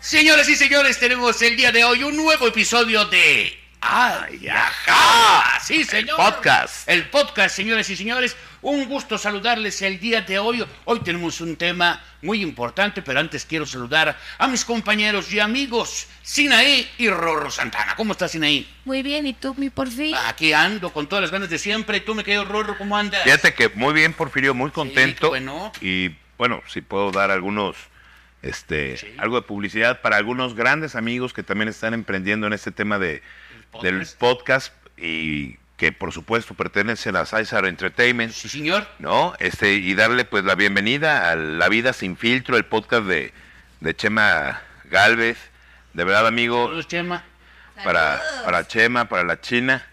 Señoras y señores, tenemos el día de hoy un nuevo episodio de ¡Ay, ajá! Sí, señor. podcast. El podcast, señores y señores. Un gusto saludarles el día de hoy. Hoy tenemos un tema muy importante, pero antes quiero saludar a mis compañeros y amigos, Sinaí y Rorro Santana. ¿Cómo estás, Sinaí? Muy bien, ¿y tú, mi porfi? Aquí ando con todas las ganas de siempre. ¿Y tú, me quedo Rorro, cómo andas? Fíjate que muy bien, Porfirio, muy contento. bueno. Y bueno, si puedo dar algunos, este, Sí. algo de publicidad para algunos grandes amigos que también están emprendiendo en este tema de, El del podcast. podcast y que por supuesto pertenecen a César Entertainment. Sí, señor. ¿no? Este, y darle pues la bienvenida a La Vida Sin Filtro, el podcast de, de Chema Galvez. De verdad, amigo, Saludos, Chema. para, para Chema, para la China.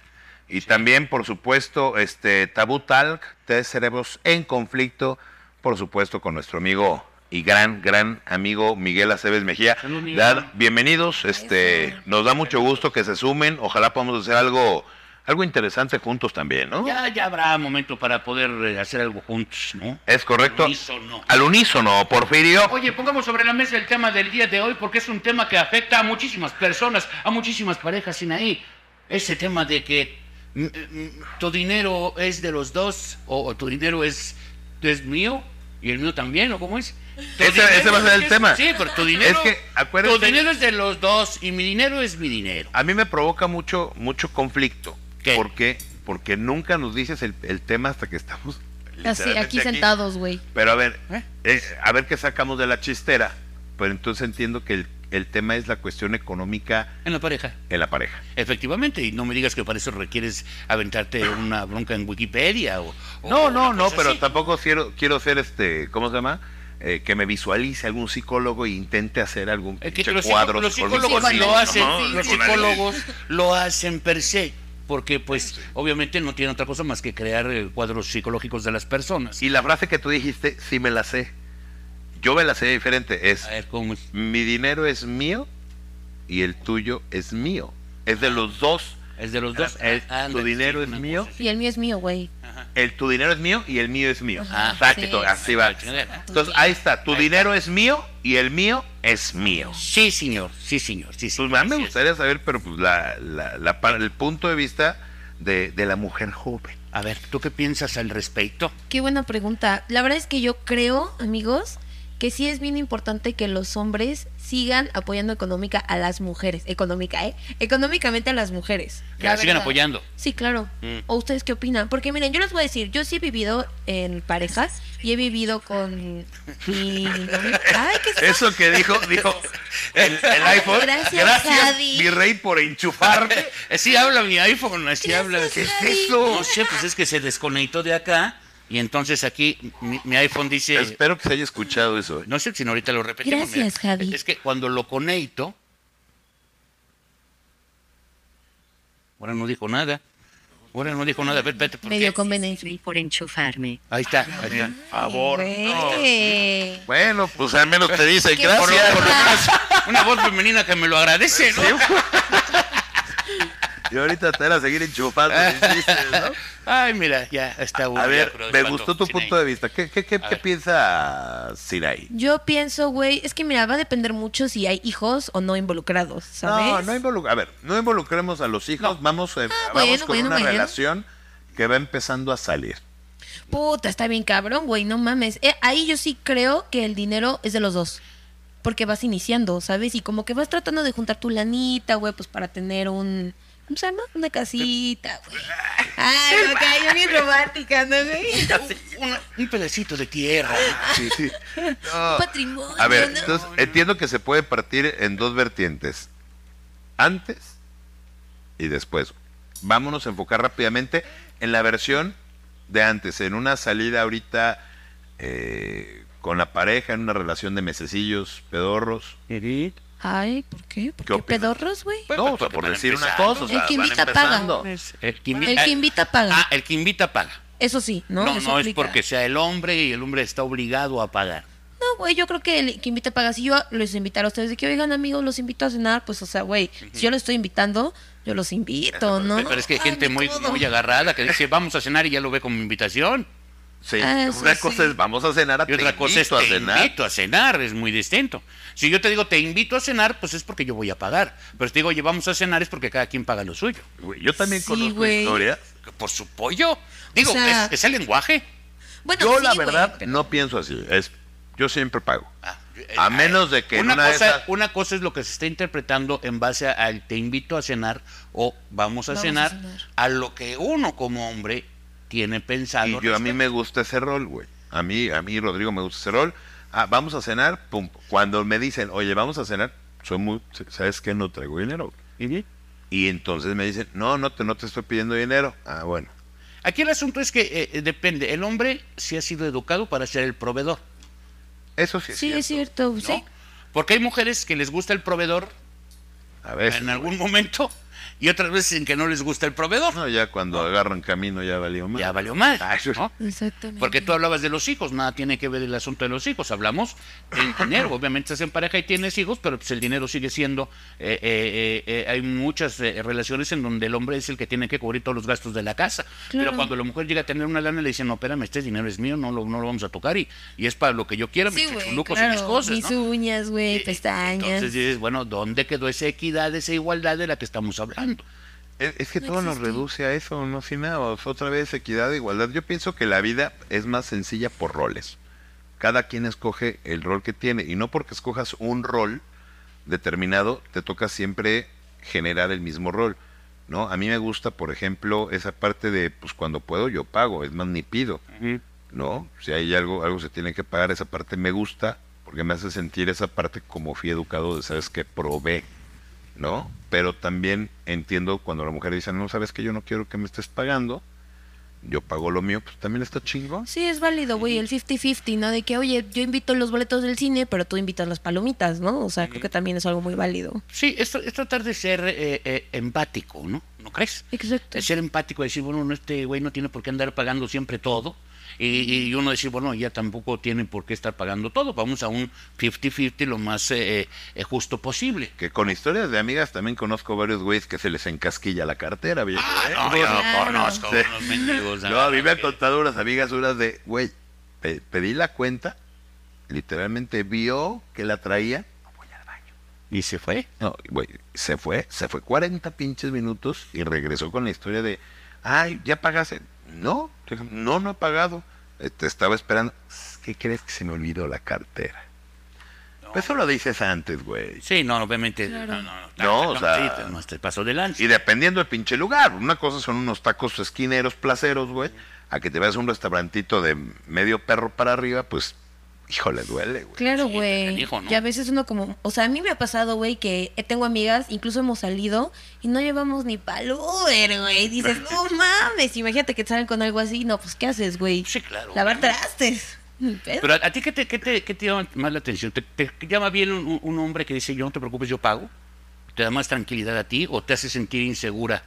Y también, por supuesto, este Tabú Talk, Tres Cerebros en Conflicto, por supuesto, con nuestro amigo y gran, gran amigo Miguel Aceves Mejía. Salud, Miguel. Dar- bienvenidos, este, nos da mucho gusto que se sumen, ojalá podamos hacer algo, algo interesante juntos también, ¿no? Ya, ya habrá momento para poder eh, hacer algo juntos, ¿no? Es correcto. Al unísono. Al unísono, Porfirio. Oye, pongamos sobre la mesa el tema del día de hoy porque es un tema que afecta a muchísimas personas, a muchísimas parejas sin ahí. Ese tema de que mm, mm, tu dinero es de los dos o, o tu dinero es, es mío y el mío también, ¿o cómo es? Ese- ese va a ser el es- tema. Sí, pero tu dinero, Es que, acuérdate- tu dinero es de los dos y mi dinero es mi dinero. A mí me provoca mucho, mucho conflicto. ¿Qué? ¿Por qué? Porque nunca nos dices el, el tema hasta que estamos Así, aquí sentados, güey. Pero a ver, ¿Eh? eh, a ver qué sacamos de la chistera. Pero entonces entiendo que el, el tema es la cuestión económica En la pareja. en la pareja. Efectivamente, y no me digas que para eso requieres aventarte una bronca en Wikipedia o... o No, no, no, pero así. tampoco quiero, quiero ser este, ¿cómo se llama? Eh, que me visualice algún psicólogo e intente hacer algún Es que los, cuadro los psicólogos Sí, lo hacen, ¿no? los psicólogos lo hacen per se, porque pues obviamente no tienen otra cosa más que crear eh, cuadros psicológicos de las personas. Y la frase que tú dijiste, sí me la sé. Yo me la sé diferente. Es, A ver cómo es. mi dinero es mío y el tuyo es mío. Es de los dos. Es de los dos. El- Ah, tu dinero sí, es mío. cosa. Y el mío es mío, güey. El tu dinero es mío y el mío es mío. Ah, Exacto, sí. así va. Entonces ahí está, tu Ahí dinero es mío y el mío es mío. Sí, señor, sí, señor, sí, Pues señor. a mí me gustaría saber, pero pues la, la- el punto de vista de, de la mujer joven. A ver, ¿tú qué piensas al respecto? Qué buena pregunta. La verdad es que yo creo, amigos, que sí es bien importante que los hombres sigan apoyando económica a las mujeres. Económica, ¿eh? Económicamente a las mujeres. Que la sigan verdad. apoyando. Sí, claro. Mm. ¿O ustedes qué opinan? Porque miren, yo les voy a decir, yo sí he vivido en parejas y he vivido con mi. Ay, ¿qué es eso? Que dijo, dijo el, el iPhone. Gracias, Javi. mi rey, por enchufarme. Así habla mi iPhone, así habla. ¿Qué es eso? No sé, pues es que se desconectó de acá y entonces aquí mi, mi iPhone dice... Espero que se haya escuchado eso. No sé si ahorita lo repetimos. Gracias, mira. Javi. Es que cuando lo conecto... Ahora no dijo nada. Ahora no dijo nada. A ver, vete, ¿por Medio qué? conveniencia. Por enchufarme. Ahí está, ahí está. favor. Güey. Bueno, pues al menos te dice ¿Qué gracias. Por lo- por lo pasa? menos una voz femenina que me lo agradece, ¿no? Y ahorita te van a seguir enchufando. ¿no? Ay, mira, ya está A aburrido, ver, me gustó tu punto de vista. ¿Qué, qué, qué, A qué piensa Sirai? Yo pienso, güey, es que mira, va a depender mucho si hay hijos o no involucrados, ¿sabes? No, no involucra, a ver, no involucremos a los hijos, vamos, eh, vamos Ah, bueno, con bueno, una bueno. relación que va empezando a salir. Puta, está bien cabrón, güey, no mames. Eh, ahí yo sí creo que el dinero es de los dos. Porque vas iniciando, ¿sabes? Y como que vas tratando de juntar tu lanita, güey, pues para tener un... ¿Cómo se llama? Una casita, güey. Ay, me cayó bien romántica, ¿no, güey? Una- un pedacito de tierra. Sí, sí. Un No. patrimonio, A ver, ¿no? entonces entiendo que se puede partir en dos vertientes. Antes y después. Vámonos a enfocar rápidamente en la versión de antes, en una salida ahorita eh, con la pareja, en una relación de mesecillos, pedorros. Ay, ¿por qué? ¿Por ¿Qué pedorros, güey? No, pues, o sea, por decir una cosa. o sea, El que invita empezando. El que, invi- El que invita paga. Ah, el que invita paga. Eso sí, ¿no? No, no, es porque sea el hombre y el hombre está obligado a pagar. No, güey, yo creo que el que invita paga. Si yo les invitara a ustedes de que, oigan, amigos, los invito a cenar, pues, o sea, güey, si yo los estoy invitando, yo los invito, ¿no? Pero es que hay Ay, gente muy, muy agarrada que dice, vamos a cenar y ya lo ve como invitación. Sí, Ah, eso una sí. cosa es vamos a cenar a Y otra te cosa es invito a cenar. invito a cenar, es muy distinto. Si yo te digo te invito a cenar, pues es porque yo voy a pagar. Pero si te digo oye, vamos a cenar es porque cada quien paga lo suyo. Güey, yo también Sí, conozco güey. historias. Por su pollo. Digo, O sea- es, es el lenguaje. Bueno, Yo sí, la güey, verdad pero- no pienso así. Es, yo siempre pago. Ah, A eh, menos de que una, una de cosa, esas- una cosa es lo que se está interpretando en base al te invito a cenar o vamos a, Vamos a cenar, cenar. a lo que uno como hombre tiene pensando. Y yo a mí me gusta ese rol, güey. A mí, a mí, Rodrigo, me gusta ese rol. Ah, vamos a cenar, pum. Cuando me dicen, oye, vamos a cenar, soy muy, ¿sabes qué? No traigo dinero. Y entonces me dicen, no, no te, no te estoy pidiendo dinero. Ah, bueno. Aquí el asunto es que eh, depende. El hombre sí ha sido educado para ser el proveedor. Eso sí es Sí, cierto. es cierto, ¿no? sí. Porque hay mujeres que les gusta el proveedor A veces. en algún momento y otras veces en que no les gusta el proveedor. No, ya cuando agarran camino ya valió más. Ya valió mal. ¿no? Exactamente. Porque tú hablabas de los hijos, nada tiene que ver el asunto de los hijos. Hablamos del dinero. Obviamente estás en pareja y tienes hijos, pero pues el dinero sigue siendo. eh, eh, eh, eh, hay muchas eh, relaciones en donde el hombre es el que tiene que cubrir todos los gastos de la casa. Pero Claro. cuando la mujer llega a tener una lana, le dicen: No, espérame, este dinero es mío, no lo, no lo vamos a tocar y, y es para lo que yo quiera, Sí, mis güey, chuchulucos y claro, mis cosas. mis ¿no? uñas, güey, pestañas. Entonces dices: Bueno, ¿dónde quedó esa equidad, esa igualdad de la que estamos hablando? Es, es que No todo nos reduce a eso, no sin nada. Otra vez equidad, igualdad. Yo pienso que la vida es más sencilla por roles. Cada quien escoge el rol que tiene y no porque escojas un rol determinado te toca siempre generar el mismo rol. ¿no? A mí me gusta, por ejemplo, esa parte de, pues cuando puedo yo pago, es más ni pido. ¿no? Si hay algo, algo se tiene que pagar, esa parte me gusta, porque me hace sentir esa parte como fui educado de, sabes, que probé, ¿no? Pero también entiendo cuando la mujer dice, no, sabes que yo no quiero que me estés pagando, yo pago lo mío, pues también está chingón. Sí, es válido, güey, el 50-50, ¿no? De que, oye, yo invito los boletos del cine, pero tú invitas las palomitas, ¿no? O sea, creo que también es algo muy válido. Sí, esto es tratar de ser eh, eh, empático, ¿no? ¿No crees? Exacto. Es ser empático, decir, bueno, no, este güey no tiene por qué andar pagando siempre todo. Y, y uno decir, bueno, ya tampoco tiene por qué estar pagando todo. Vamos a un 50-50 lo más eh, eh, justo posible. Que con historias de amigas también conozco varios güeyes que se les encasquilla la cartera, viejo. ¿eh? Ah, No, yo no Claro. conozco Sí. unos mendigos. No, a mí me han contado unas amigas unas de, güey, pe- pedí la cuenta, literalmente vio que la traía, no voy al baño. ¿Y se fue? No, güey, se fue, se fue 40 pinches minutos y regresó con la historia de, ay, ¿ya pagaste? No, no, no he pagado. Eh, Te estaba esperando. ¿Qué crees que se me olvidó la cartera? Pues eso lo dices antes, güey. Sí, no, obviamente. Claro. No, no, no, No, o no, sea- sí, no te pasó de lanza. Y dependiendo del pinche lugar. Una cosa son unos tacos esquineros placeros, güey. A que te vayas a un restaurantito de medio perro para arriba, pues, híjole, duele, güey. Claro, Sí, güey. ¿no? Y a veces uno como, o sea, a mí me ha pasado, güey, que tengo amigas, incluso hemos salido y no llevamos ni pa'l Uber, güey. Dices, no mames, imagínate que te salen con algo así, no, pues ¿qué haces, güey? Sí, claro. Lavar trastes. Pero a, a ti, ¿qué te, qué, te, qué te llama más la atención? ¿Te, te llama bien un, un hombre que dice, yo no te preocupes, yo pago? ¿Te da más tranquilidad a ti o te hace sentir insegura?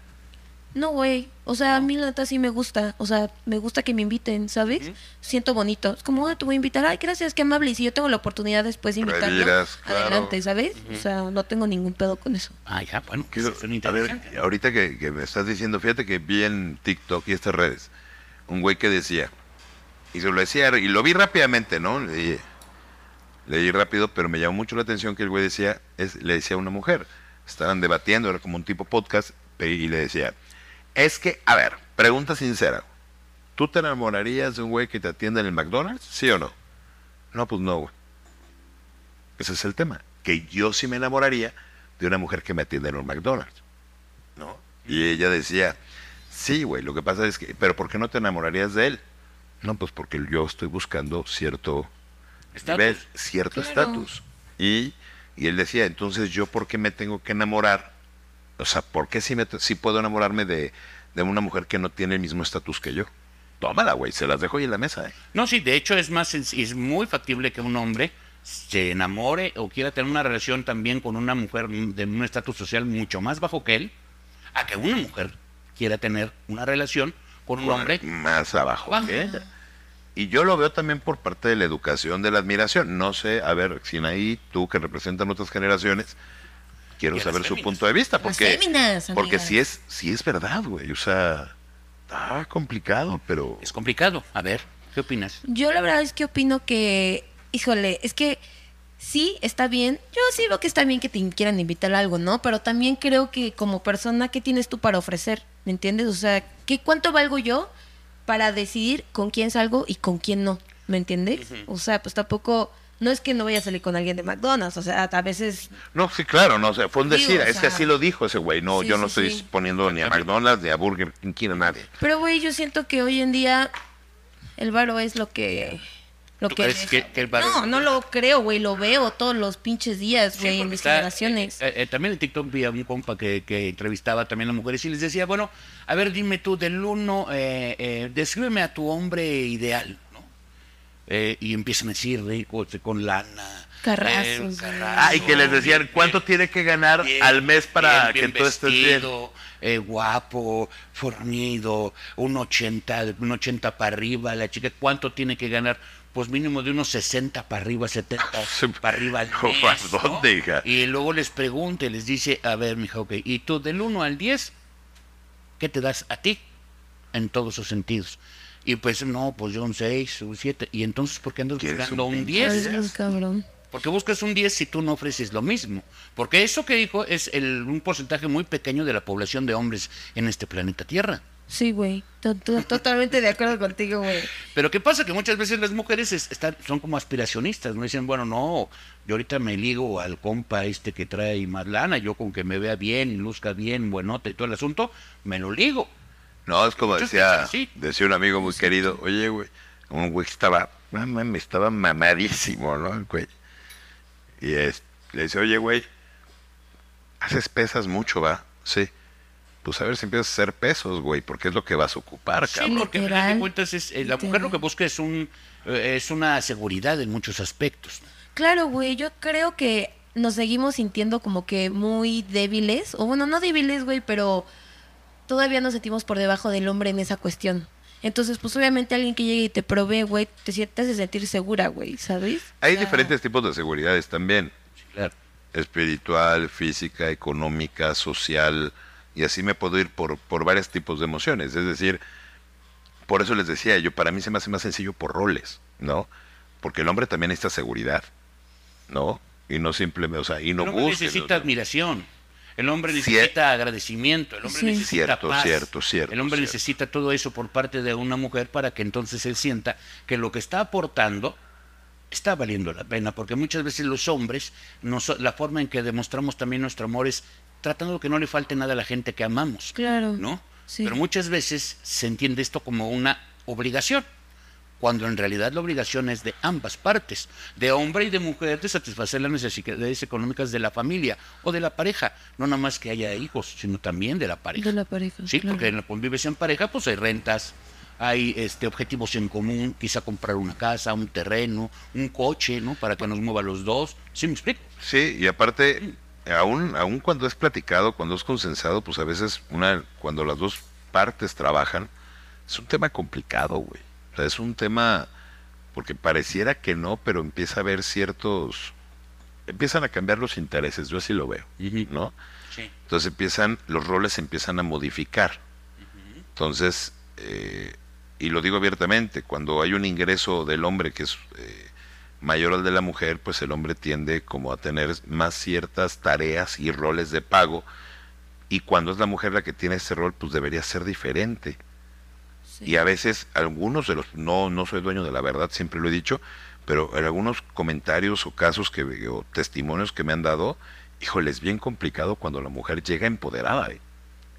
No, güey. O sea, a mí la neta sí me gusta. O sea, me gusta que me inviten, ¿sabes? Siento bonito. Es como, ah, te voy a invitar. Ay, gracias, qué amable. Y si yo tengo la oportunidad después de invitarlo, claro. adelante, ¿sabes? O sea, no tengo ningún pedo con eso. Ah, ya, bueno, Quiero- eso suena a ver, ahorita que, que me estás diciendo, fíjate que vi en TikTok y estas redes un güey que decía, y se lo decía, y lo vi rápidamente, ¿no? Leí, leí rápido, pero me llamó mucho la atención que el güey decía, es, le decía a una mujer, estaban debatiendo, era como un tipo podcast, y le decía, es que, a ver, pregunta sincera, ¿tú te enamorarías de un güey que te atienda en el McDonald's? ¿Sí o no? No, pues no, güey. Ese es el tema. Que yo sí me enamoraría de una mujer que me atienda en un McDonald's. ¿No? Y ella decía, sí, güey, lo que pasa es que, pero ¿por qué no te enamorarías de él? No, pues porque yo estoy buscando cierto Estatus. nivel, cierto Claro. estatus. Y, y él decía, entonces yo por qué me tengo que enamorar, o sea, ¿por qué sí, me, puedo enamorarme de, de una mujer que no tiene el mismo estatus que yo? Tómala, güey, se las dejo ahí en la mesa, ¿eh? No, sí, de hecho es más es muy factible que un hombre se enamore o quiera tener una relación también con una mujer de un estatus social mucho más bajo que él, a que una mujer quiera tener una relación con un hombre más abajo Abajo. que ella. Y yo lo veo también por parte de la educación, de la admiración. No sé, a ver, Sinaí, tú que representan otras generaciones, quiero saber su punto de vista, Las porque, féminas, porque si es, si es verdad, güey, o sea, está complicado, pero es complicado. A ver, ¿Qué opinas? Yo la verdad es que opino que, híjole, es que sí, está bien. Yo sí veo que está bien que te quieran invitar a algo, ¿no? Pero también creo que como persona, ¿qué tienes tú para ofrecer? ¿Me entiendes? O sea, ¿qué, ¿cuánto valgo yo para decidir con quién salgo y con quién no? ¿Me entiendes? O sea, pues tampoco... No es que no vaya a salir con alguien de McDonald's, o sea, a veces... No, sí, claro, no, o sea, fue un decir, o es que así lo dijo ese güey, no, sí, yo no sí, estoy sí. poniendo ni a McDonald's, ni a Burger King, a nadie. Pero, güey, yo siento que hoy en día el varo es lo que... Lo ¿Tú que, crees que- que el varo- No, no lo creo, güey, lo veo todos los pinches días, güey, en mis está- generaciones. eh, eh, también en TikTok vi a un compa que, que entrevistaba también a mujeres y les decía, bueno, a ver, dime tú, del uno, eh, eh, descríbeme a tu hombre ideal. Eh, y empiezan a decir rico, este, con lana. Carrazos, eh, güey. carrazos, Ah, y que les decían, ¿cuánto tiene que ganar bien, al mes para bien, bien que tú estés bien? eh, guapo, fornido, un 80, un 80 para arriba, la chica, ¿cuánto tiene que ganar? Pues mínimo de unos 60 para arriba, 70 Sí, para arriba al no, mes, ¿a dónde, hija? Y luego les pregunta y les dice, a ver, mija, ok, ¿y tú del 1 al 10, qué te das a ti? En todos sus sentidos. Y pues no, pues yo un 6, un 7. ¿Y entonces por qué andas ¿Quieres buscando un un pinche Ay, 10? Dios, cabrón. Porque buscas un 10 si tú no ofreces lo mismo. Porque eso que dijo es el, un porcentaje muy pequeño de la población de hombres en este planeta Tierra. Sí, güey. To- to- Totalmente de acuerdo contigo, güey. Pero ¿qué pasa? Que muchas veces las mujeres es- están, son como aspiracionistas, no dicen, bueno, no, yo ahorita me ligo al compa este que trae más lana, yo con que me vea bien, y luzca bien, buenote y todo el asunto, me lo ligo. No, es como decía, decía un amigo muy querido, oye, güey, un güey que estaba, mamá, me estaba mamadísimo, ¿no? El güey. Y es, le dice, oye, güey, haces pesas mucho, ¿va? Sí. Pues a ver si empiezas a hacer pesos, güey, porque es lo que vas a ocupar, Sí, cabrón. porque al final de cuentas es, eh, la mujer lo que busca es, un, eh, es una seguridad en muchos aspectos. Claro, güey, yo creo que nos seguimos sintiendo como que muy débiles, o bueno, no débiles, güey, pero todavía nos sentimos por debajo del hombre en esa cuestión. Entonces, pues obviamente alguien que llegue y te provee, güey, te, sie- te hace sentir segura, güey, ¿sabes? Hay diferentes tipos de seguridades también. Claro. espiritual, física, económica, social, y así me puedo ir por, por varios tipos de emociones. Es decir, por eso les decía yo, para mí se me hace más sencillo por roles, ¿no? Porque el hombre también necesita seguridad, ¿no? Y no simplemente, o sea, y no hombre busca. necesita admiración. El hombre Cier- necesita agradecimiento. El hombre Sí. necesita Cierto, paz. cierto, cierto, El hombre cierto. necesita todo eso por parte de una mujer para que entonces él sienta que lo que está aportando está valiendo la pena. Porque muchas veces los hombres, nos- la forma en que demostramos también nuestro amor es tratando de que no le falte nada a la gente que amamos. Claro. ¿no? Sí. Pero muchas veces se entiende esto como una obligación, cuando en realidad la obligación es de ambas partes, de hombre y de mujer, de satisfacer las necesidades económicas de la familia o de la pareja, no nada más que haya hijos, sino también de la pareja. De la pareja. Sí, claro. porque en la convivencia en pareja pues hay rentas, hay este objetivos en común, quizá comprar una casa, un terreno, un coche, ¿no? Para que nos mueva los dos. ¿Sí me explico? Sí, y aparte, aún, aún cuando es platicado, cuando es consensado, pues a veces una, cuando las dos partes trabajan, es un tema complicado, güey. O sea, es un tema, porque pareciera que no, pero empieza a haber ciertos, empiezan a cambiar los intereses, yo así lo veo, ¿no? Sí. Entonces empiezan, los roles se empiezan a modificar. Entonces, eh, y lo digo abiertamente, cuando hay un ingreso del hombre que es eh, mayor al de la mujer, pues el hombre tiende como a tener más ciertas tareas y roles de pago. Y cuando es la mujer la que tiene ese rol, pues debería ser diferente. Sí. Y a veces algunos de los, no, no soy dueño de la verdad, siempre lo he dicho, pero en algunos comentarios o casos que o testimonios que me han dado, híjole, es bien complicado cuando la mujer llega empoderada. ¿eh?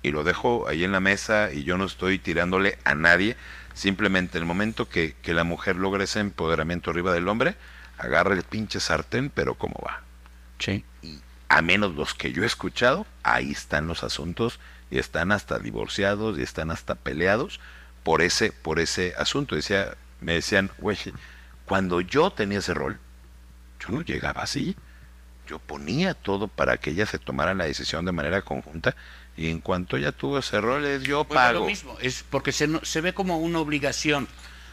Y lo dejo ahí en la mesa y yo no estoy tirándole a nadie, simplemente el momento que, que la mujer logra ese empoderamiento arriba del hombre, agarra el pinche sartén, pero ¿cómo va? Sí. a menos los que yo he escuchado, ahí están los asuntos y están hasta divorciados y están hasta peleados por ese por ese asunto. Decía, me decían, güey, cuando yo tenía ese rol, yo no llegaba así. Yo ponía todo para que ella se tomara la decisión de manera conjunta y en cuanto ella tuvo ese rol, es yo a pago. lo mismo, es porque se, se ve como una obligación.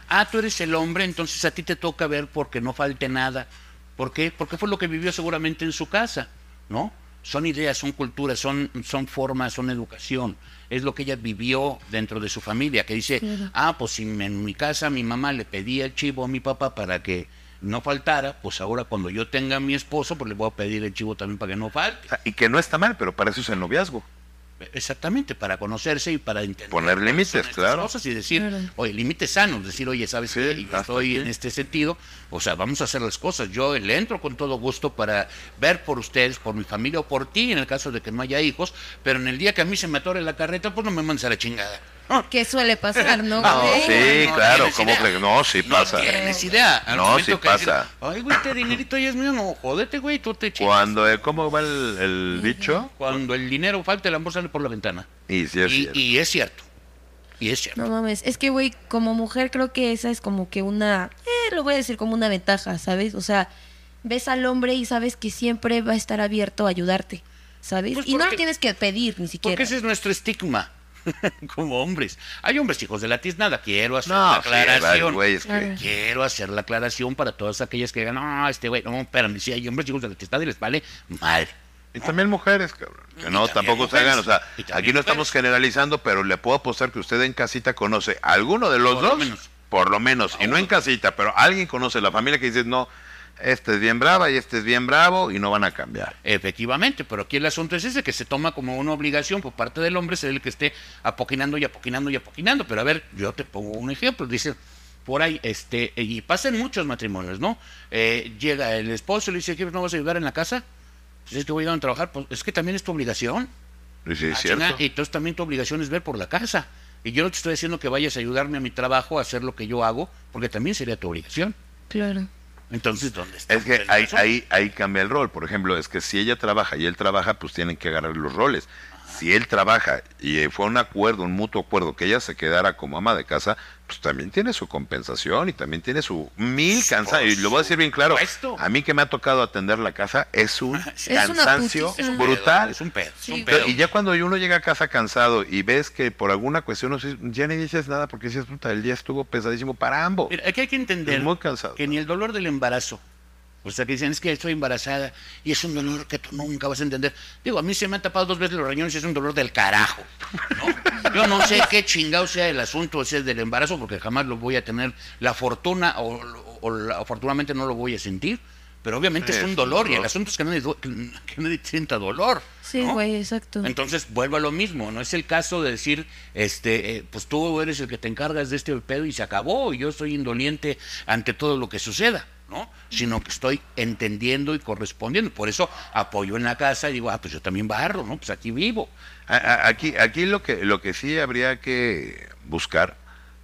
Ah, tú eres el hombre, entonces a ti te toca ver porque no falte nada. ¿Por qué? Porque fue lo que vivió seguramente en su casa, ¿no? Son ideas, son culturas, son, son formas, son educación. Es lo que ella vivió dentro de su familia, que dice, Claro. ah, pues si en mi casa mi mamá le pedía el chivo a mi papá para que no faltara, pues ahora cuando yo tenga a mi esposo, pues le voy a pedir el chivo también para que no falte. Sea, Y que no está mal, pero para eso es el noviazgo. Exactamente, para conocerse y para entender. Poner límites, claro. Cosas y decir, Claro. oye, límites sanos, decir, oye, ¿sabes Sí, qué? Y hasta estoy aquí. en este sentido, o sea, vamos a hacer las cosas. Yo le entro con todo gusto para ver por ustedes, por mi familia o por ti, en el caso de que no haya hijos, pero en el día que a mí se me atore la carreta, pues no me mandes a la chingada. No, ¿Qué suele pasar, no? No, sí, no claro, ¿cómo idea. que no? Sí no pasa. tienes idea. Al No, sí que decir, pasa. Ay, güey, este dinerito ya es mío, no, jódete, güey, tú te chingas. Cuando, eh, ¿cómo va el, el dicho? Cuando el dinero falta, el amor sale por la ventana. Y sí es y, cierto. y es cierto. Y es cierto. No mames, es que, güey, como mujer creo que esa es como que una, eh, lo voy a decir como una ventaja, ¿sabes? O sea, ves al hombre y sabes que siempre va a estar abierto a ayudarte, ¿sabes? Pues y no lo tienes que pedir ni siquiera. Porque ese es nuestro estigma. Como hombres. Hay hombres hijos de la tiznada. Quiero hacer No, la sí, aclaración. que-. Quiero hacer la aclaración para todas aquellas que digan, no, este güey, no, espérame, si hay hombres hijos de la tiznada y les vale mal. Y también mujeres, cabrón. Que no, tampoco se hagan. O sea, aquí no estamos mujeres. generalizando, pero le puedo apostar que usted en casita conoce a alguno de los Por lo dos. menos. Por lo menos. Y no en casita, pero alguien conoce la familia que dice, no, este es bien brava y este es bien bravo y no van a cambiar. Efectivamente, pero aquí el asunto es ese, que se toma como una obligación por parte del hombre ser el que esté apoquinando y apoquinando y apoquinando. Pero a ver, yo te pongo un ejemplo. Dice, por ahí, este, y pasan muchos matrimonios, ¿no? Eh, llega el esposo y le dice, ¿qué no vas a ayudar en la casa? Pues es que voy a ir a trabajar. Pues es que también es tu obligación. Y sí, es Ah, cierto. y entonces también tu obligación es ver por la casa. Y yo no te estoy diciendo que vayas a ayudarme a mi trabajo, a hacer lo que yo hago, porque también sería tu obligación. Claro. Entonces, ¿dónde está? Es que ahí, ahí, ahí cambia el rol. Por ejemplo, es que si ella trabaja y él trabaja, pues tienen que agarrar los roles. Si él trabaja y eh, fue un acuerdo, un mutuo acuerdo, que ella se quedara como ama de casa, pues también tiene su compensación y también tiene su mil cansancios. Y lo voy a decir bien claro, supuesto. a mí que me ha tocado atender la casa es un Es cansancio putiza. brutal. Es un pedo. Es un. Y ya cuando uno llega a casa cansado y ves que por alguna cuestión no ya ni dices nada porque dices, puta, el día estuvo pesadísimo para ambos. Mira, aquí hay que entender Es muy cansado. que ni el dolor del embarazo, sea, que dicen es que estoy embarazada y es un dolor que tú nunca vas a entender. Digo, a mí se me han tapado dos veces los riñones y es un dolor del carajo. ¿no? Yo no sé qué chingado sea el asunto ese del embarazo porque jamás lo voy a tener la fortuna o, o la- afortunadamente no lo voy a sentir. Pero obviamente es Es un dolor y el asunto es que nadie, que, que nadie sienta dolor. Sí, ¿no? güey, exacto. Entonces vuelvo a lo mismo, no es el caso de decir, este, eh, pues tú eres el que te encargas de este pedo y se acabó, y yo soy indoliente ante todo lo que suceda, ¿no? Sino que estoy entendiendo y correspondiendo. Por eso apoyo en la casa y digo, ah, pues yo también barro, ¿no? Pues aquí vivo. Aquí, aquí lo que lo que sí habría que buscar,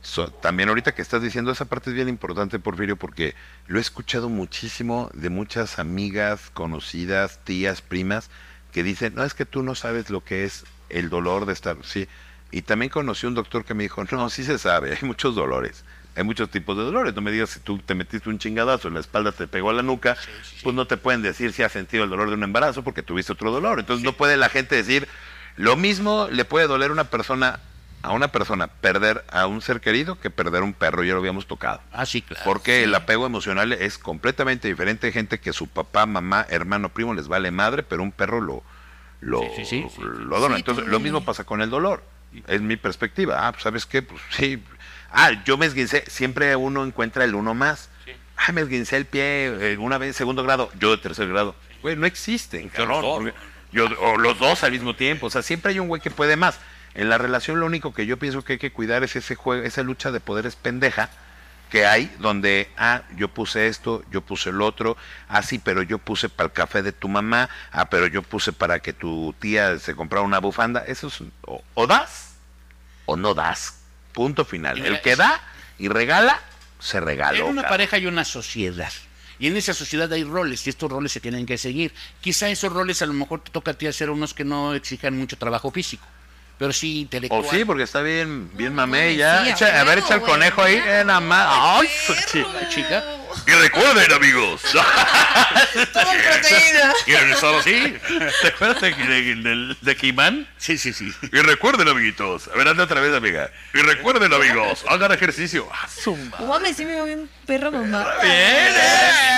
so- también ahorita que estás diciendo esa parte es bien importante, Porfirio, porque lo he escuchado muchísimo de muchas amigas, conocidas, tías, primas, que dicen, no, es que tú no sabes lo que es el dolor de estar, sí. Y también conocí un doctor que me dijo, no, sí se sabe, hay muchos dolores. Hay muchos tipos de dolores. No me digas si tú te metiste un chingadazo en la espalda, te pegó a la nuca, Sí, sí, sí. pues no te pueden decir si has sentido el dolor de un embarazo porque tuviste otro dolor. Entonces no puede la gente decir, lo mismo le puede doler una persona a una persona perder a un ser querido que perder un perro, ya lo habíamos tocado. Ah, sí, claro. Porque el apego emocional es completamente diferente. Hay gente que su papá, mamá, hermano, primo les vale madre, pero un perro lo, lo, Sí, sí, lo adora. Sí, Entonces, lo mismo pasa con el dolor. Es mi perspectiva. Ah, pues, ¿sabes qué? Pues sí. Ah, yo me esguincé. Siempre uno encuentra el uno más. Sí. Ah, me esguincé el pie eh, una vez segundo grado, yo de tercer grado. Güey, no existen, cabrón. yo, o los dos al mismo tiempo. O sea, siempre hay un güey que puede más. En la relación lo único que yo pienso que hay que cuidar es ese juego, esa lucha de poderes pendeja que hay donde, ah, yo puse esto, yo puse el otro, ah, sí, pero yo puse para el café de tu mamá, ah, pero yo puse para que tu tía se comprara una bufanda. Eso es, o, o das o no das. Punto final. Y El que da y regala, se regaló. En una pareja hay una sociedad. Y en esa sociedad hay roles y estos roles se tienen que seguir. Quizá esos roles a lo mejor te toca a ti hacer unos que no exijan mucho trabajo físico, pero sí O intelectual. sí, porque está bien, bien No, mamé sí, ya. a Echa- a ver, echa el güey, conejo ahí. Eh, nada más. Ay, chica. Y recuerden, amigos. Todo proteína. ¿Quieren estar así? ¿Te acuerdas de, de, de, de He-Man? Sí, sí, sí. Y recuerden, amiguitos. A ver, anda otra vez, amiga. Y recuerden, amigos. Hagan ejercicio. Su madre. Mames, sí me veo bien perra mamá. Bien,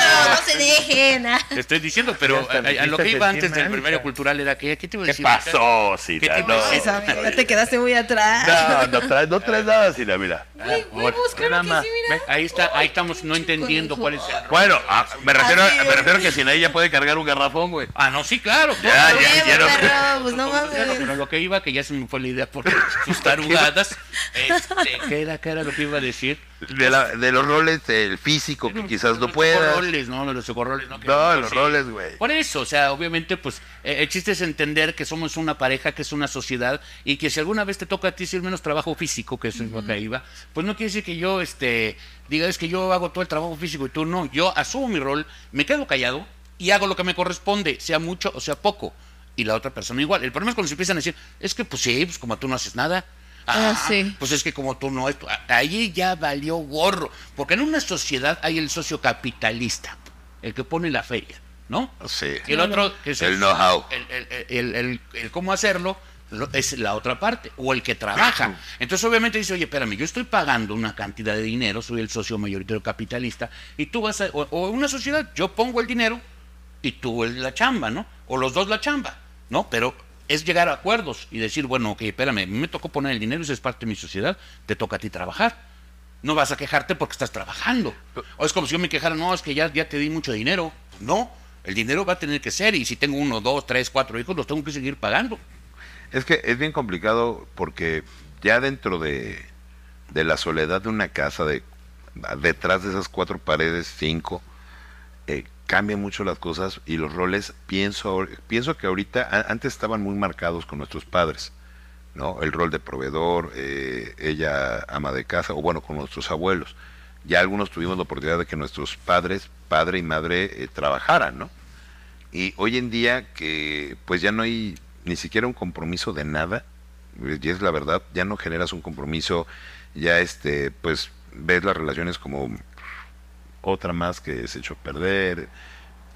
No, no sé me dejen. Te estoy diciendo, pero me a, a lo que iba antes del primario cultural era que, ¿qué te iba a ¿Qué decir? pasó, ¿Qué Cita? te No? Esa, te quedaste muy atrás. no, no traes, no traes nada, Cita, mira. Güey, güey, claro Nada que más. sí, mira. Ve, Ahí está, ahí estamos no entendiendo cuál es el... Bueno, ah, me refiero, Así me refiero a que sin ella puede cargar un garrafón, güey. Ah, no, sí, claro. Ya, ya, Huevo, ya no- perro, pues no mames. pero lo que iba, que ya se me fue la idea por sus tarugadas. Este, ¿qué, era, ¿Qué era lo que iba a decir? De, la- de los roles del físico que quizás no Los pueda. roles, no, los roles, no. que- No, pues, los sí. roles, güey. Por eso, o sea, obviamente, pues, eh, el chiste es entender que somos una pareja, que es una sociedad, y que si alguna vez te toca a ti hacer menos trabajo físico, que es lo que iba, pues no quiere decir que yo, este, diga, es que yo hago todo el trabajo físico y tú no. Yo asumo mi rol, me quedo callado y hago lo que me corresponde, sea mucho o sea poco. Y la otra persona igual. El problema es cuando se empiezan a decir, es que pues sí, pues como tú no haces nada. Ah, sí. Pues es que como tú no, esto, ahí ya valió gorro. Porque en una sociedad hay el socio capitalista, el que pone la feria, ¿no? Sí. Y el otro, que es El know-how. El, el- el- el- el cómo hacerlo, lo- es la otra parte, o el que trabaja. Entonces, obviamente dice, oye, espérame, yo estoy pagando una cantidad de dinero, soy el socio mayoritario capitalista, y tú vas a. O, o una sociedad, yo pongo el dinero y tú el- la chamba, ¿no? O los dos la chamba, ¿no? Pero es llegar a acuerdos y decir, bueno, ok, espérame, me tocó poner el dinero, eso es parte de mi sociedad, te toca a ti trabajar. No vas a quejarte porque estás trabajando. O es como si yo me quejara, no, es que ya, ya te di mucho dinero. No, el dinero va a tener que ser y si tengo uno, dos, tres, cuatro hijos, los tengo que seguir pagando. Es que es bien complicado porque ya dentro de, de la soledad de una casa, de detrás de esas cuatro paredes, cinco, eh, cambian mucho las cosas y los roles, pienso, pienso que ahorita, antes estaban muy marcados con nuestros padres, ¿no? El rol de proveedor, eh, ella ama de casa, o bueno, con nuestros abuelos. Ya algunos tuvimos la oportunidad de que nuestros padres, padre y madre, eh, trabajaran, ¿no? Y hoy en día que pues ya no hay ni siquiera un compromiso de nada, eh, y es la verdad, ya no generas un compromiso, ya este, pues ves las relaciones como otra más que se echó a perder,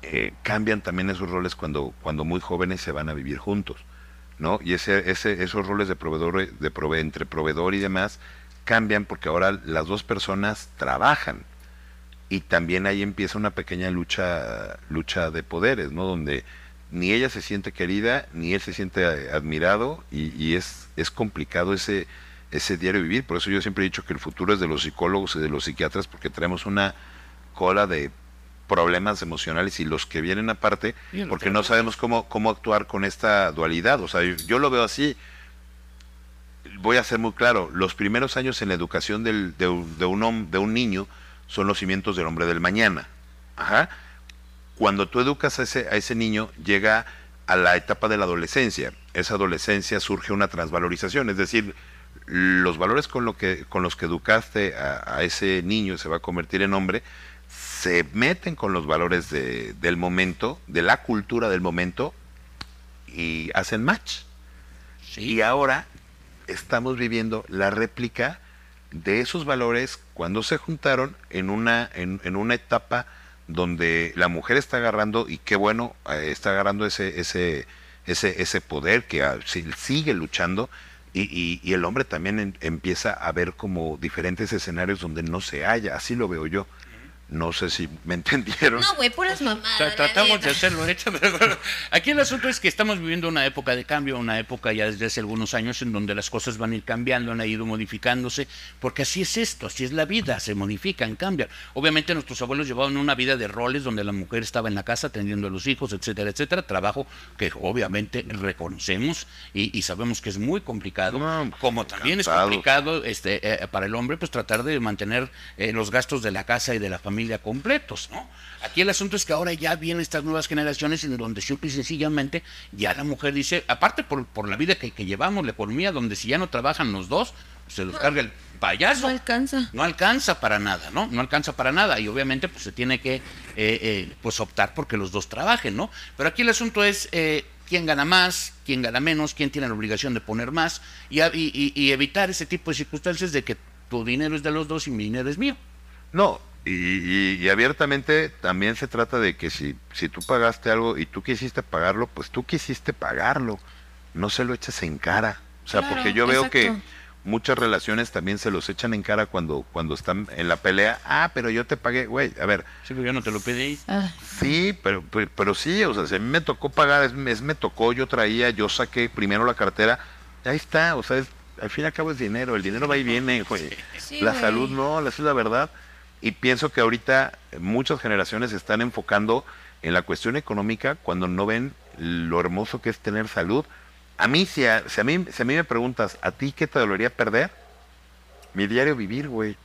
eh, cambian también esos roles cuando, cuando muy jóvenes se van a vivir juntos, ¿no? Y ese, ese, esos roles de proveedor, de prove, entre proveedor y demás cambian porque ahora las dos personas trabajan y también ahí empieza una pequeña lucha lucha de poderes no donde ni ella se siente querida ni él se siente eh, admirado y, y es es complicado ese ese diario vivir. Por eso yo siempre he dicho que el futuro es de los psicólogos y de los psiquiatras porque traemos una cola de problemas emocionales y los que vienen aparte porque no sabemos cómo cómo actuar con esta dualidad o sea yo, lo veo así voy a ser muy claro, los primeros años en la educación del- de, un- de un, de un niño son los cimientos del hombre del mañana. Ajá. Cuando tú educas a ese, a ese niño, llega a la etapa de la adolescencia. Esa adolescencia surge una transvalorización, es decir, los valores con, lo que, con los que educaste a, a ese niño se va a convertir en hombre, se meten con los valores de- del momento, de la cultura del momento, y hacen match. Y ahora estamos viviendo la réplica de esos valores cuando se juntaron en una, en, en una etapa donde la mujer está agarrando, y qué bueno, eh, está agarrando ese, ese, ese, ese poder que ah, si- sigue luchando, y, y- y el hombre también en- empieza a ver como diferentes escenarios donde no se halla, así lo veo yo. No sé si me entendieron. No, güey, puras mamadas. Tra- Tratamos de hacerlo, hecho, pero bueno, aquí el asunto es que estamos viviendo una época de cambio, una época ya desde hace algunos años en donde las cosas van a ir cambiando, han ido modificándose, porque así es esto, así es la vida, se modifican, cambian. Obviamente nuestros abuelos llevaban una vida de roles donde la mujer estaba en la casa atendiendo a los hijos, etcétera, etcétera, trabajo que obviamente reconocemos y, y sabemos que es muy complicado, No, como también es complicado este, eh, para el hombre pues tratar de mantener eh, los gastos de la casa y de la familia completos, ¿no? Aquí el asunto es que ahora ya vienen estas nuevas generaciones en donde simple y sencillamente ya la mujer dice, aparte por, por la vida que, que llevamos, la economía, donde si ya no trabajan los dos, se los carga el payaso. No alcanza. No alcanza para nada, ¿no? No alcanza para nada y obviamente pues se tiene que eh, eh, pues optar porque los dos trabajen, ¿no? Pero aquí el asunto es eh, quién gana más, quién gana menos, quién tiene la obligación de poner más y, y- y evitar ese tipo de circunstancias de que tu dinero es de los dos y mi dinero es mío. No, y, y- y abiertamente también se trata de que si, si tú pagaste algo y tú quisiste pagarlo, pues tú quisiste pagarlo, no se lo eches en cara. O sea, Claro, porque yo veo que muchas relaciones también se los echan en cara cuando, cuando están en la pelea. Ah, pero yo te pagué, güey, a ver, Sí, pero yo no te lo pedí. Ah, sí, pero, pero, pero sí, o sea, si a mí me tocó pagar, es, es- me tocó, yo traía, yo saqué primero la cartera, ahí está, o sea, es- al fin y al cabo es dinero, el dinero va y viene, güey. Sí, la güey. salud no, esa es la verdad. Y pienso que ahorita muchas generaciones se están enfocando en la cuestión económica cuando no ven lo hermoso que es tener salud. A mí, si a, si a mí, si a mí me preguntas, ¿a ti qué te dolería perder? Mi diario vivir, güey.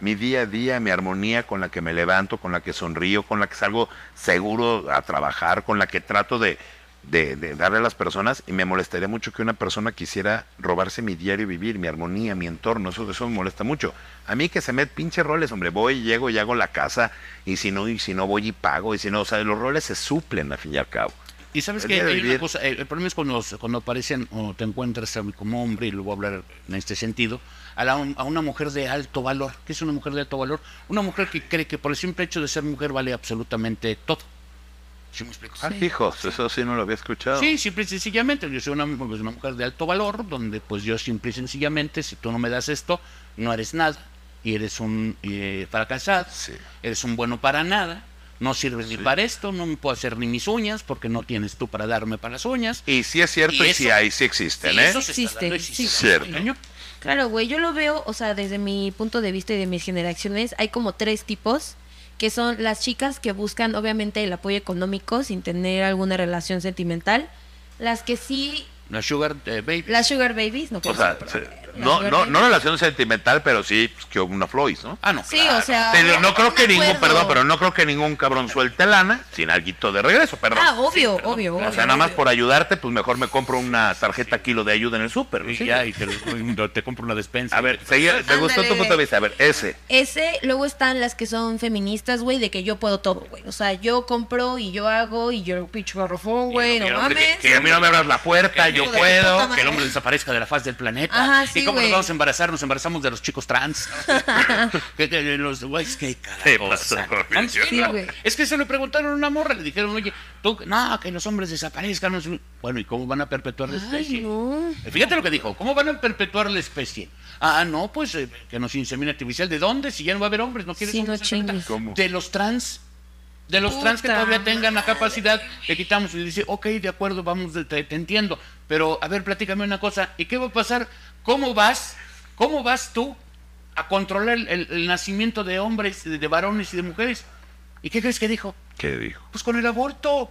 Mi día a día, mi armonía con la que me levanto, con la que sonrío, con la que salgo seguro a trabajar, con la que trato de, de, de darle a las personas. Y me molestaría mucho que una persona quisiera robarse mi diario vivir, mi armonía, mi entorno. Eso, eso me molesta mucho. A mí que se me pinche roles, hombre. Voy, llego y hago la casa. Y si no, y si no voy y pago. Y si no, o sea, los roles se suplen al fin y al cabo. Y sabes que hay una cosa, eh, el problema es cuando, cuando aparecen o te encuentras como hombre, y lo voy a hablar en este sentido, a, la- a una mujer de alto valor. ¿Qué es una mujer de alto valor? Una mujer que cree que por el simple hecho de ser mujer vale absolutamente todo. ¿Sí me explico? Ah, hijos, eso sí no lo había escuchado. Sí, simple y sencillamente. Yo soy una, pues, una mujer de alto valor, donde pues yo simple y sencillamente, si tú no me das esto, no eres nada. Y eres un eh, fracasado. Sí. Eres un bueno para nada. No sirves ni para esto, no me puedo hacer ni mis uñas, porque no tienes tú para darme para las uñas. Y sí es cierto Y y, sí eso- hay, sí existen, ¿eh? eso se está Existe. Cierto. Claro, güey, yo lo veo, o sea, desde mi punto de vista y de mis generaciones, hay como tres tipos, que son las chicas que buscan obviamente el apoyo económico sin tener alguna relación sentimental, las que sí, La Sugar eh, Baby. las sugar babies, no O sea, no, no, no relación sentimental, pero sí pues, que una Floyd, ¿no? Ah, no. Sí, claro. o sea, Pero no creo que ningún, perdón, pero no creo que ningún cabrón suelte lana sin alguito de regreso, perdón. Ah, obvio, obvio, obvio. o sea, nada más obvio. por ayudarte, pues mejor me compro una tarjeta kilo de ayuda en el súper. Y ¿sí? ya, y te, te compro una despensa. A ver, seguí- me gustó tu punto de vista. A ver, ese. Ese, luego están las que son feministas, güey, de que yo puedo todo, güey. O sea, yo compro y yo hago y yo pinche garrafón, güey, no hombre mames. Que a mí no me abras la puerta, Que yo puedo. que el hombre desaparezca de la faz del planeta. Ajá, sí, ¿Y cómo nos vamos a embarazar? Nos embarazamos de los chicos trans. los güeyes, qué cosa. No, sí, no. Es que se le preguntaron a una morra, le dijeron, oye, tú, no, que los hombres desaparezcan. no sé". Bueno, ¿y cómo van a perpetuar la especie? Ay, no. Fíjate lo que dijo, ¿cómo van a perpetuar la especie? Ah, no, pues eh, que nos insemine artificial. ¿De dónde? Si ya no va a haber hombres, ¿no quieres Sí, no hombres. ¿Cómo? De los trans. De los trans que todavía tengan la capacidad, le quitamos y dice, ok, de acuerdo, vamos, te, te entiendo. Pero, a ver, platícame una cosa, ¿y qué va a pasar? ¿Cómo vas? ¿Cómo vas tú a controlar el, el- nacimiento de hombres, de, de varones y de mujeres? ¿Y qué crees que dijo? ¿Qué dijo? Pues con el aborto.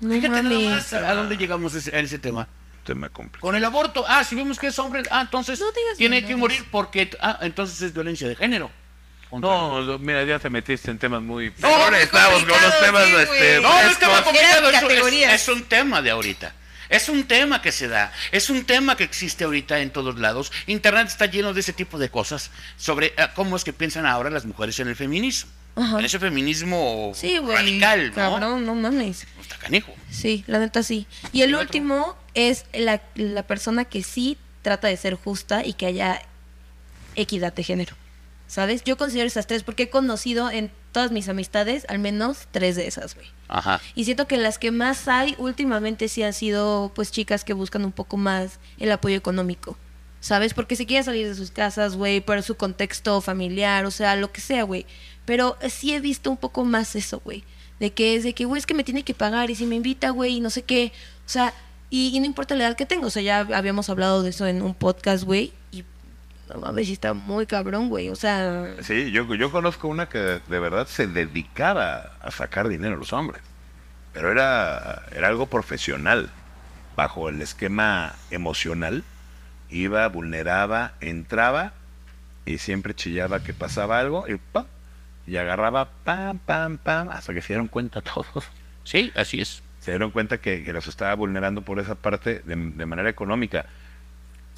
No Fíjate nada más a dónde llegamos ese- a ese tema. Tema complicado. Con el aborto, ah, si vemos que es hombre, ah, entonces No tiene que morir porque, ah, entonces es violencia de género. Contra- No, no, mira, ya te metiste en temas muy. No, Ahora estamos con los temas sí, este. No, no es tema complicado, es, un- es- categorías. es un tema de ahorita. Es un tema que se da, es un tema que existe ahorita en todos lados. Internet está lleno de ese tipo de cosas sobre eh, cómo es que piensan ahora las mujeres en el feminismo. Ajá. En ese feminismo Sí, güey. radical, ¿no? Cabrón, no mames. Está canijo. Sí, la neta sí. Y el ¿Y otro? último es la, la persona que sí trata de ser justa y que haya equidad de género. ¿Sabes? Yo considero esas tres porque he conocido en todas mis amistades al menos tres de esas, güey. Ajá. Y siento que las que más hay últimamente sí han sido pues chicas que buscan un poco más el apoyo económico. ¿Sabes? Porque se quieren salir de sus casas, güey, por su contexto familiar, o sea, lo que sea, güey. Pero sí he visto un poco más eso, güey. De que es de que, güey, es que me tiene que pagar y si me invita, güey, y no sé qué. O sea, y, y no importa la edad que tengo. O sea, ya habíamos hablado de eso en un podcast, güey. Y no mames, sí está muy cabrón, güey. O sea, Sí, yo, yo conozco una que de verdad se dedicaba a sacar dinero a los hombres. Pero era, era algo profesional. Bajo el esquema emocional. Iba, vulneraba, entraba y siempre chillaba que pasaba algo y ¡pam! Y agarraba pam, pam, pam, hasta que se dieron cuenta todos. Sí, así es. Se dieron cuenta que, que los estaba vulnerando por esa parte de, de manera económica.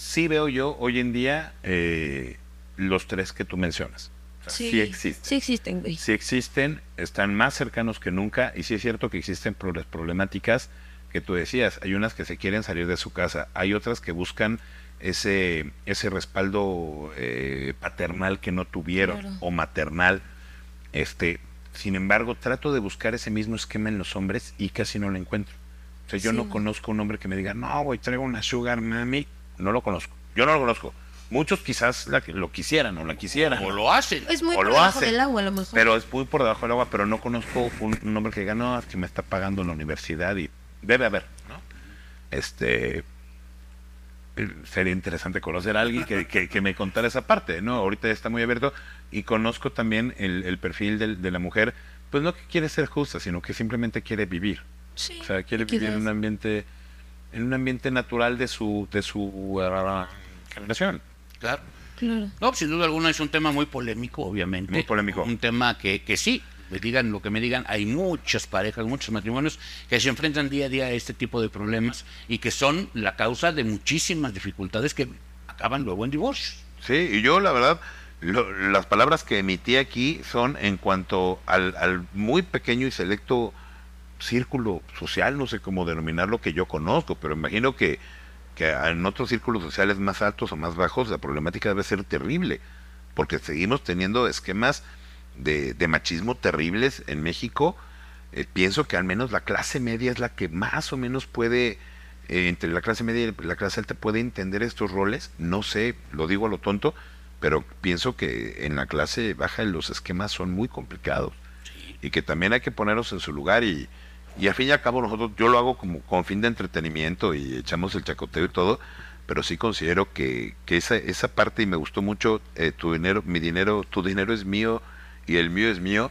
Sí veo yo hoy en día eh, los tres que tú mencionas. O sea, sí existen Sí existen, güey. sí existen, están más cercanos que nunca y sí es cierto que existen pro- problemáticas que tú decías, hay unas que se quieren salir de su casa, hay otras que buscan ese, ese respaldo eh, paternal que no tuvieron Claro. o maternal. Este, sin embargo, trato de buscar ese mismo esquema en los hombres y casi no lo encuentro. O sea, yo Sí, no conozco un hombre que me diga, no, güey, traigo una sugar mami, no lo conozco. Yo no lo conozco. Muchos quizás la- lo quisieran o la quisieran. O lo hacen. Es muy O por lo debajo hace. del agua a lo mejor. Pero es muy por debajo del agua, pero no conozco un, un hombre que diga, no, es que me está pagando la universidad y debe haber, ¿no? Este, sería interesante conocer a alguien que, que- que me contara esa parte, ¿no? Ahorita ya está muy abierto y conozco también el, el perfil del- de la mujer, pues no que quiere ser justa, sino que simplemente quiere vivir. Sí, O sea, quiere vivir en un ambiente, en un ambiente natural de su, de su ah, generación. Claro. Claro. No, sin duda alguna es un tema muy polémico, obviamente. Muy polémico. Un tema que, que sí, me digan lo que me digan, hay muchas parejas, muchos matrimonios que se enfrentan día a día a este tipo de problemas y que son la causa de muchísimas dificultades que acaban luego en divorcios. Sí, y yo la verdad, lo- las palabras que emití aquí son en cuanto al, al muy pequeño y selecto círculo social, no sé cómo denominarlo, que yo conozco, pero imagino que, que en otros círculos sociales más altos o más bajos la problemática debe ser terrible, porque seguimos teniendo esquemas de, de machismo terribles en México. Eh, pienso que al menos la clase media es la que más o menos puede, eh, entre la clase media y la clase alta, puede entender estos roles. No sé, lo digo a lo tonto, pero pienso que en la clase baja los esquemas son muy complicados y que también hay que ponerlos en su lugar y, y al fin y al cabo nosotros, yo lo hago como con fin de entretenimiento y echamos el chacoteo y todo, pero sí considero que, que esa, esa parte y me gustó mucho eh, tu dinero, mi dinero, tu dinero es mío y el mío es mío,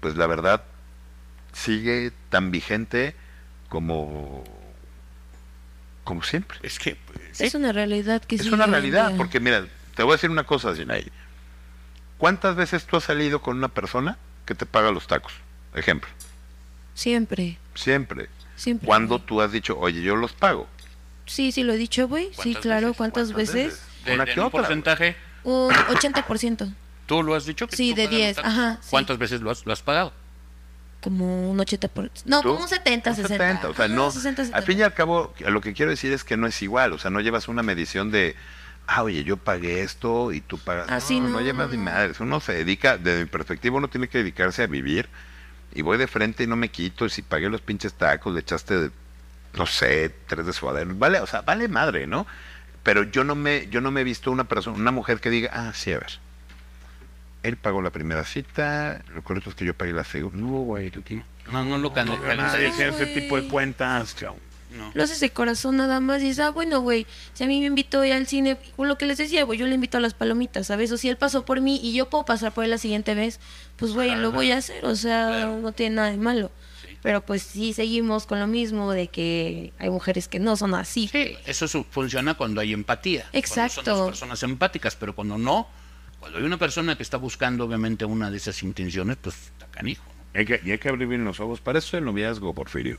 pues la verdad sigue tan vigente como como siempre. Es que pues, Es una realidad que Es sigue una realidad, porque mira, te voy a decir una cosa, Sinay. ¿Cuántas veces tú has salido con una persona que te paga los tacos? Ejemplo. Siempre, Siempre. siempre. Cuando tú has dicho, oye, yo los pago. Sí, sí lo he dicho, güey. Sí, ¿Cuántas claro. veces? ¿Cuántas, ¿Cuántas veces? de, Una de que un otra, porcentaje, Un 80%. tú lo has dicho. que Sí, de pagas los 10, tacos. ajá, sí. ¿Cuántas veces lo has, lo has pagado? Como un 80%. No, ¿Tú? como un 70, Un 60. 70, o sea, no. 60, Al 70. fin y al cabo, lo que quiero decir es que no es igual. O sea, no llevas una medición de, ah, oye, yo pagué esto y tú pagas. Así no, no. llevas ni madres. Uno se dedica, desde mi perspectiva, uno tiene que dedicarse a vivir. Y voy de frente y no me quito. Y si pagué los pinches tacos, le echaste, no sé, tres de suadero. Vale, o sea, vale madre, ¿no? Pero yo no me, yo no me he visto una persona, una mujer que diga, ah, sí, a ver. Él pagó la primera cita, lo correcto es que yo pagué la segunda. No, güey, tú qué- No, no lo Nadie canalizarías. hace ese tipo de cuentas, chao. No. Lo haces de corazón nada más y dices, ah, bueno, güey, si a mí me invitó a ir al cine, con lo que les decía, güey, yo le invito a las palomitas, ¿sabes? O si él pasó por mí y yo puedo pasar por él la siguiente vez, pues, güey, lo voy a hacer, o sea, Claro. no tiene nada de malo. Sí. Pero pues sí seguimos con lo mismo de que hay mujeres que no son así. Sí, eso su- funciona cuando hay empatía. Cuando son Exacto. dos personas empáticas, pero cuando no, cuando hay una persona que está buscando obviamente una de esas intenciones, pues está canijo. ¿no? Hay que, y hay que abrir bien los ojos. Para eso el noviazgo, Porfirio.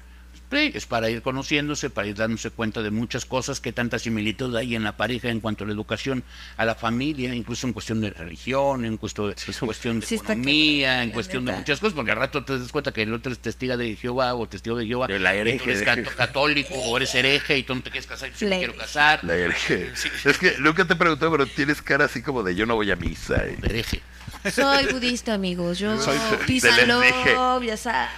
Sí, es para ir conociéndose, para ir dándose cuenta de muchas cosas, que tanta similitud hay en la pareja en cuanto a la educación, a la familia, incluso en cuestión de religión, en cuestión, cuestión de Sí economía, en cuestión de muchas cosas, porque al rato te das cuenta que el otro es testigo de Jehová o testigo de Jehová, De la y tú hereje eres de- católico o eres hereje y tú no te quieres casar y yo quiero casar. La hereje. Sí. Es que nunca te he preguntado, pero tienes cara así como de yo no voy a misa. eh. Hereje. Soy budista, amigos. Yo Soy- pisa te les dije. love, ya sabes.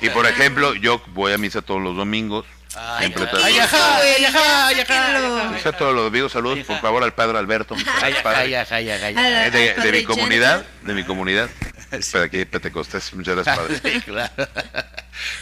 Y por ejemplo, yo voy a misa todos los domingos. Ay, Siempre ay, ajá, ay, ajá, ay, ajá, Misa todos los domingos. Saludos, por favor, al padre Alberto. Ay, Padre. ay, ay, Eh, de, mi comunidad, de mi comunidad. Pero aquí Pentecostés, muchas gracias, padre. Sí, claro.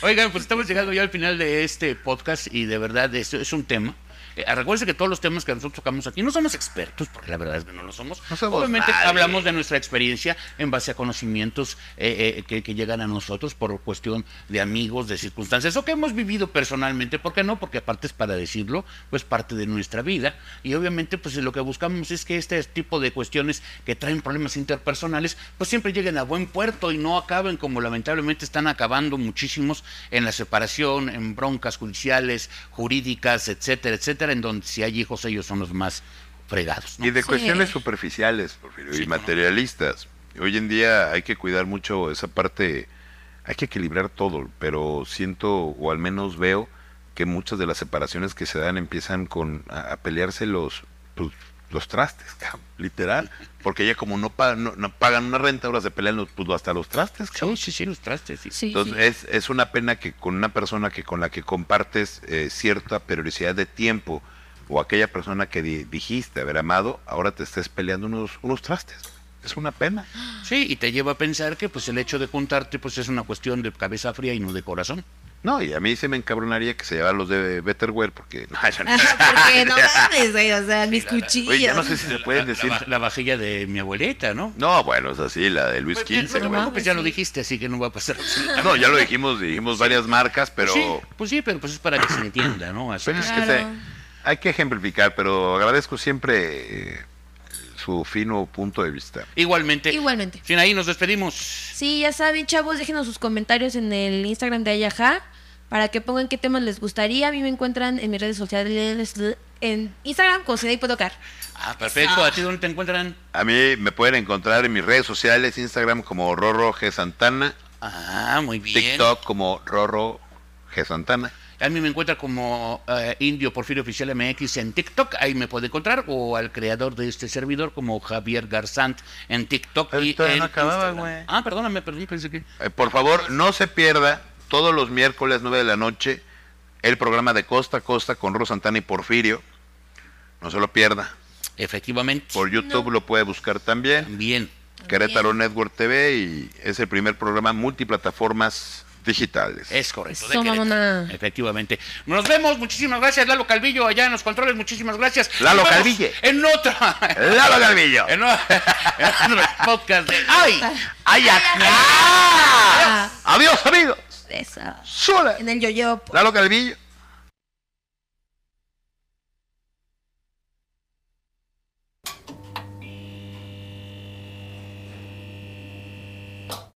Oigan, pues estamos llegando ya al final de este podcast y de verdad esto es un tema. Eh, recuerden que todos los temas que nosotros tocamos aquí no somos expertos, porque la verdad es que no lo somos. No somos Obviamente nadie. hablamos de nuestra experiencia en base a conocimientos eh, eh, que, que llegan a nosotros por cuestión de amigos, de circunstancias, o que hemos vivido personalmente. ¿Por qué no? Porque aparte es para decirlo, pues parte de nuestra vida. Y obviamente, pues lo que buscamos es que este tipo de cuestiones que traen problemas interpersonales, pues siempre lleguen a buen puerto y no acaben como lamentablemente están acabando muchísimos en la separación, en broncas judiciales, jurídicas, etcétera, etcétera, en donde si hay hijos ellos son los más fregados. ¿no? Y de Sí. cuestiones superficiales, Porfirio, Sí, y no. materialistas. Hoy en día hay que cuidar mucho esa parte, hay que equilibrar todo, pero siento, o al menos veo, que muchas de las separaciones que se dan empiezan con a, a pelearse los, pues, los trastes, cabrón, literal. Porque ya como no, pa- no, no pagan una renta, ahora se pelean los, pues, hasta los trastes, cabrón. Sí, sí, sí, los trastes. sí. Sí, Entonces sí. Es, es una pena que con una persona que con la que compartes eh, cierta periodicidad de tiempo o aquella persona que di- dijiste haber amado, ahora te estés peleando unos, unos trastes. Es una pena. Sí, y te lleva a pensar que pues el hecho de juntarte pues es una cuestión de cabeza fría y no de corazón. No, y a mí se me encabronaría que se llevaran los de Betterware porque... No, eso no- Porque no mames, güey, o sea, mis Oye, ya cuchillos. no sé si se pueden La- decir... La, la vajilla de mi abuelita, ¿no? No, bueno, es así, la de Luis Pues, XV. pero no bueno, mames, pues ya lo dijiste, así que no va a pasar. No, ya lo dijimos, dijimos varias marcas, pero... Pues sí, pues sí, pero pues es para que se entienda, ¿no? Así Pero que- es que Claro. se- hay que ejemplificar, pero agradezco siempre eh, su fino punto de vista. Igualmente. Igualmente. Sin ahí nos despedimos. Sí, ya saben, chavos, déjenos sus comentarios en el Instagram de Ayaja para que pongan qué temas les gustaría. A mí me encuentran en mis redes sociales en Instagram como Sinai puedo tocar. Ah, perfecto. ¿A ti dónde te encuentran? A mí me pueden encontrar en mis redes sociales, Instagram como Rorro G Santana, Ah, muy bien. TikTok como Rorro G Santana. A mí me encuentra como eh, Indio Porfirio Oficial MX en TikTok, ahí me puede encontrar, o al creador de este servidor como Javier Garzant en TikTok Pero y todavía en no acababa, Instagram. güey. Ah, perdóname, perdí, pensé que... Eh, por favor, no se pierda todos los miércoles 9 de la noche el programa de Costa a Costa con Ro Santana y Porfirio. No se lo pierda. Efectivamente. Por YouTube lo puede buscar también. Bien. Querétaro Network TV y es el primer programa multiplataformas digitales. Es correcto. de Eso, mamona. Efectivamente. Nos vemos. Muchísimas gracias, Lalo Calvillo, allá en los controles. Muchísimas gracias. Lalo Calville. En otra. Lalo Calvillo. En, o- en otro podcast de. ¡Ay! ¡Ay, acá! Ah, Adiós, amigos. Eso. Sola. En el yo-yo. Lalo Calvillo.